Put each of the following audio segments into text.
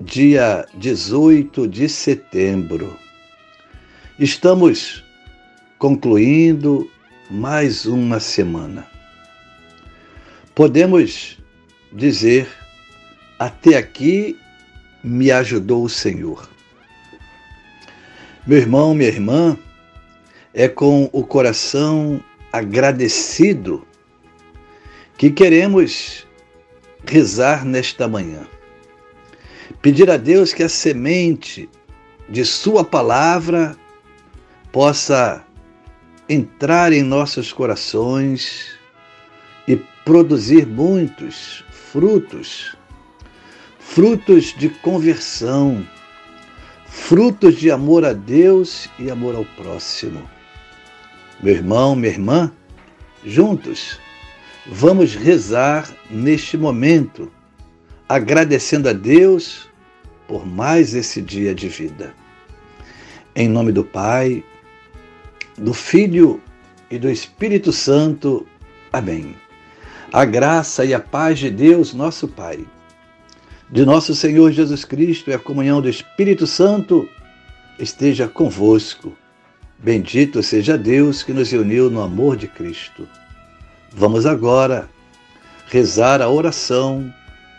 dia 18 de setembro. Estamos concluindo mais uma semana. Podemos dizer: até aqui me ajudou o Senhor. Meu irmão, minha irmã, é com o coração agradecido que queremos rezar nesta manhã pedir a Deus que a semente de Sua palavra possa entrar em nossos corações e produzir muitos frutos, frutos de conversão, frutos de amor a Deus e amor ao próximo. Meu irmão, minha irmã, juntos, vamos rezar neste momento, agradecendo a Deus por mais esse dia de vida. Em nome do Pai, do Filho e do Espírito Santo. Amém. A graça e a paz de Deus, nosso Pai, de nosso Senhor Jesus Cristo e a comunhão do Espírito Santo esteja convosco. Bendito seja Deus que nos uniu no amor de Cristo. Vamos agora rezar a oração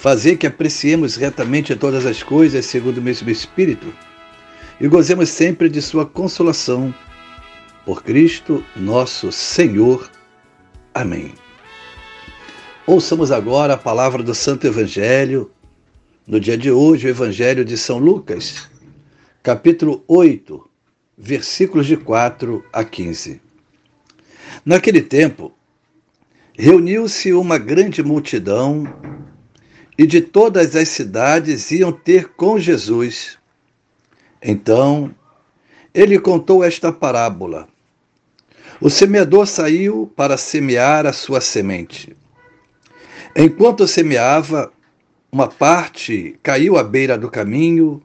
fazer que apreciemos retamente todas as coisas segundo o mesmo Espírito e gozemos sempre de Sua consolação. Por Cristo nosso Senhor. Amém. Ouçamos agora a palavra do Santo Evangelho. No dia de hoje, o Evangelho de São Lucas, capítulo 8, versículos de 4 a 15. Naquele tempo, reuniu-se uma grande multidão e de todas as cidades iam ter com Jesus então, ele contou esta parábola. O semeador saiu para semear a sua semente. Enquanto semeava, uma parte caiu à beira do caminho,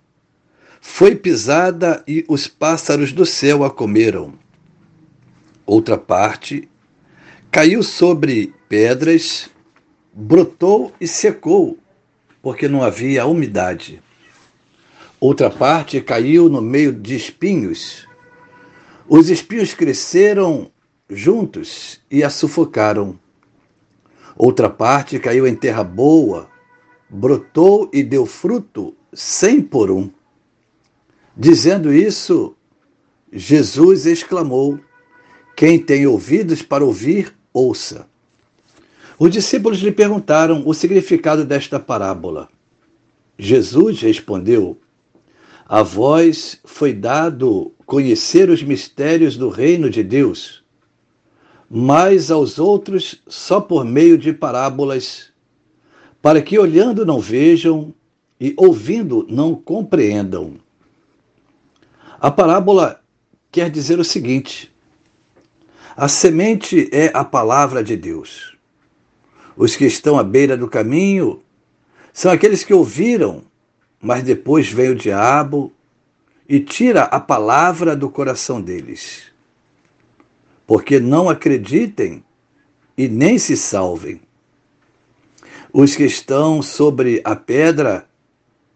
foi pisada e os pássaros do céu a comeram. Outra parte caiu sobre pedras, brotou e secou, porque não havia umidade. Outra parte caiu no meio de espinhos. Os espinhos cresceram juntos e a sufocaram. Outra parte caiu em terra boa, brotou e deu fruto cem por um. Dizendo isso, Jesus exclamou: Quem tem ouvidos para ouvir, ouça. Os discípulos lhe perguntaram o significado desta parábola. Jesus respondeu: a vós foi dado conhecer os mistérios do reino de Deus, mas aos outros só por meio de parábolas, para que olhando não vejam e ouvindo não compreendam. A parábola quer dizer o seguinte: a semente é a palavra de Deus. Os que estão à beira do caminho são aqueles que ouviram mas depois vem o diabo e tira a palavra do coração deles. Porque não acreditem e nem se salvem. Os que estão sobre a pedra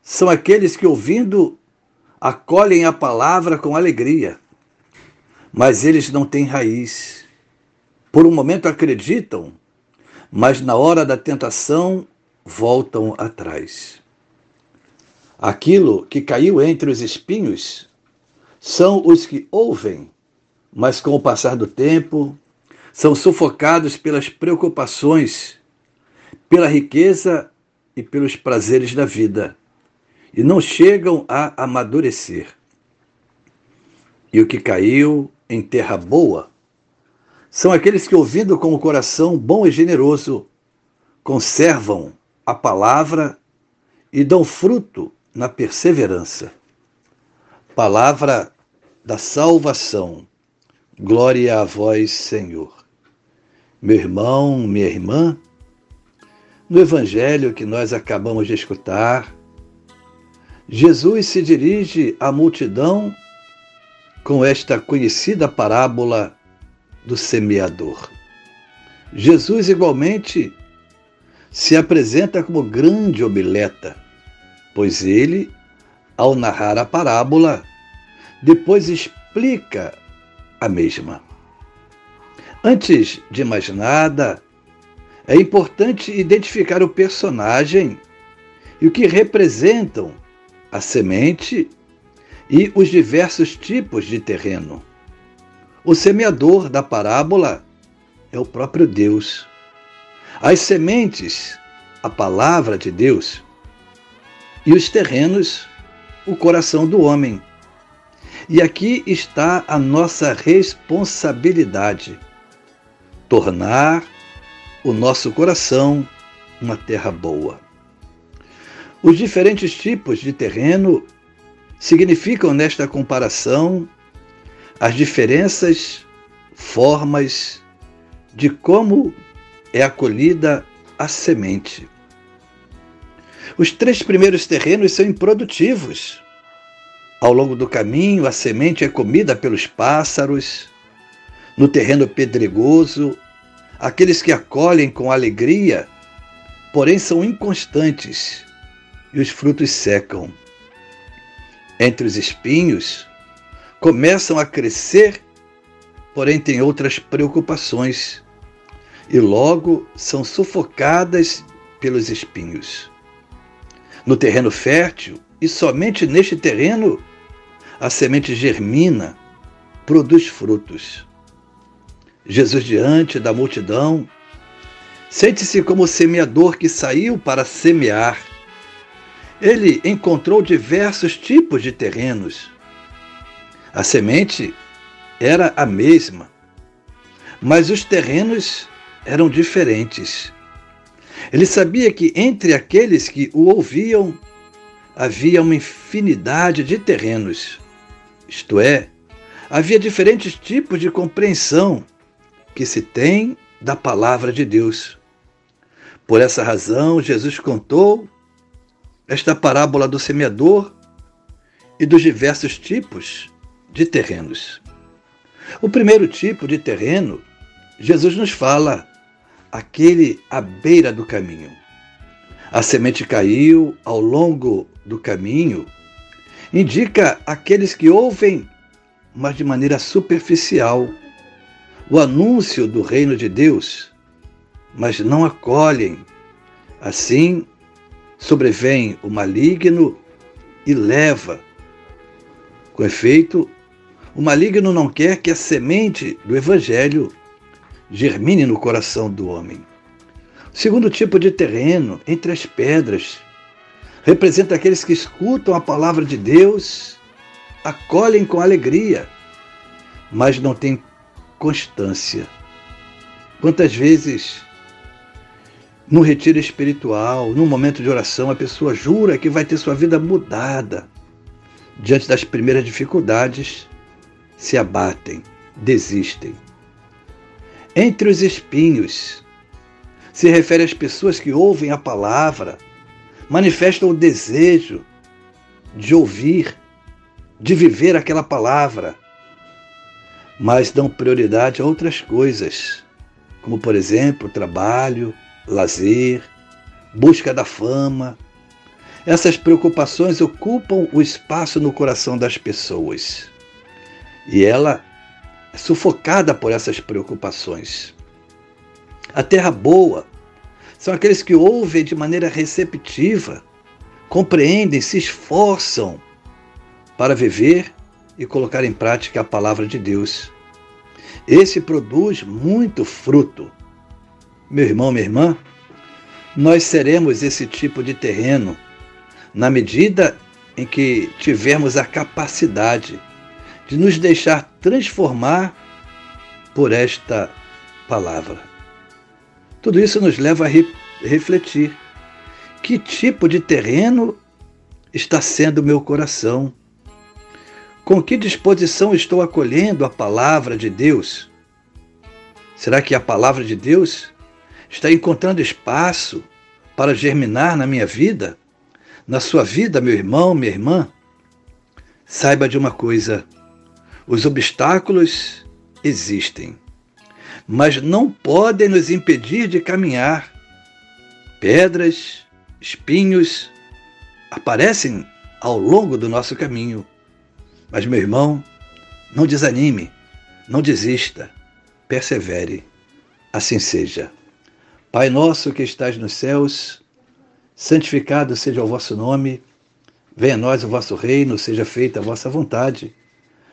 são aqueles que, ouvindo, acolhem a palavra com alegria, mas eles não têm raiz. Por um momento acreditam, mas na hora da tentação voltam atrás. Aquilo que caiu entre os espinhos são os que ouvem, mas com o passar do tempo são sufocados pelas preocupações, pela riqueza e pelos prazeres da vida e não chegam a amadurecer. E o que caiu em terra boa são aqueles que, ouvindo com o coração bom e generoso, conservam a palavra e dão fruto na perseverança. Palavra da salvação. Glória a vós, Senhor. Meu irmão, minha irmã, no evangelho que nós acabamos de escutar, Jesus se dirige à multidão com esta conhecida parábola do semeador. Jesus, igualmente, se apresenta como grande hobileta, pois ele, ao narrar a parábola, depois explica a mesma. Antes de mais nada, é importante identificar o personagem e o que representam a semente e os diversos tipos de terreno. O semeador da parábola é o próprio Deus. As sementes, a palavra de Deus, e os terrenos, o coração do homem. E aqui está a nossa responsabilidade: tornar o nosso coração uma terra boa. Os diferentes tipos de terreno significam, nesta comparação, as diferenças, formas de como é acolhida a semente. Os três primeiros terrenos são improdutivos. Ao longo do caminho, a semente é comida pelos pássaros. No terreno pedregoso, aqueles que acolhem com alegria, porém são inconstantes e os frutos secam. Entre os espinhos, começam a crescer, porém têm outras preocupações e logo são sufocadas pelos espinhos. No terreno fértil, e somente neste terreno, a semente germina, produz frutos. Jesus, diante da multidão, sente-se como o semeador que saiu para semear ele encontrou diversos tipos de terrenos. A semente era a mesma, mas os terrenos eram diferentes. Ele sabia que entre aqueles que o ouviam havia uma infinidade de terrenos, isto é, havia diferentes tipos de compreensão que se tem da palavra de Deus. Por essa razão, Jesus contou esta parábola do semeador e dos diversos tipos de terrenos. O primeiro tipo de terreno, Jesus nos fala, aquele à beira do caminho. A semente caiu ao longo do caminho, indica aqueles que ouvem, mas de maneira superficial, o anúncio do reino de Deus, mas não acolhem. Assim, sobrevém o maligno e leva. Com efeito, o maligno não quer que a semente do evangelho germine no coração do homem. O segundo tipo de terreno, entre as pedras, representa aqueles que escutam a palavra de Deus, acolhem com alegria, mas não têm constância. Quantas vezes no retiro espiritual, num momento de oração, a pessoa jura que vai ter sua vida mudada. Diante das primeiras dificuldades, se abatem, desistem. Entre os espinhos, se refere às pessoas que ouvem a palavra, manifestam o desejo de ouvir, de viver aquela palavra, mas dão prioridade a outras coisas, como, por exemplo, trabalho, lazer, busca da fama. Essas preocupações ocupam o espaço no coração das pessoas. E ela é sufocada por essas preocupações. A terra boa são aqueles que ouvem de maneira receptiva, compreendem, se esforçam para viver e colocar em prática a palavra de Deus. Esse produz muito fruto. Meu irmão, minha irmã, nós seremos esse tipo de terreno na medida em que tivermos a capacidade de nos deixar transformar por esta palavra. Tudo isso nos leva a re refletir: que tipo de terreno está sendo meu coração? Com que disposição estou acolhendo a palavra de Deus? Será que a palavra de Deus está encontrando espaço para germinar na minha vida? Na sua vida, meu irmão, minha irmã? Saiba de uma coisa: os obstáculos existem, mas não podem nos impedir de caminhar. Pedras, espinhos aparecem ao longo do nosso caminho mas, meu irmão, não desanime, não desista, persevere. Assim seja. Pai nosso que estás nos céus, santificado seja o vosso nome, venha a nós o vosso reino, seja feita a vossa vontade,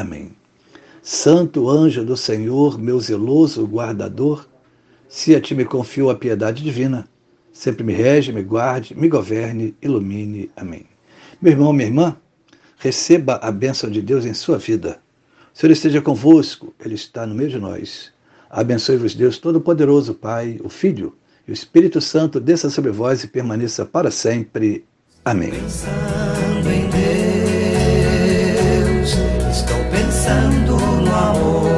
Amém. Santo anjo do Senhor, meu zeloso guardador, se a ti me confio a piedade divina, sempre me rege, me guarde, me governe, ilumine. Amém. Meu irmão, minha irmã, Receba a bênção de Deus em sua vida. O Senhor esteja convosco, Ele está no meio de nós. Abençoe-vos, Deus Todo-Poderoso, Pai, o Filho e o Espírito Santo, desça sobre vós e permaneça para sempre. Amém. pensando no amor.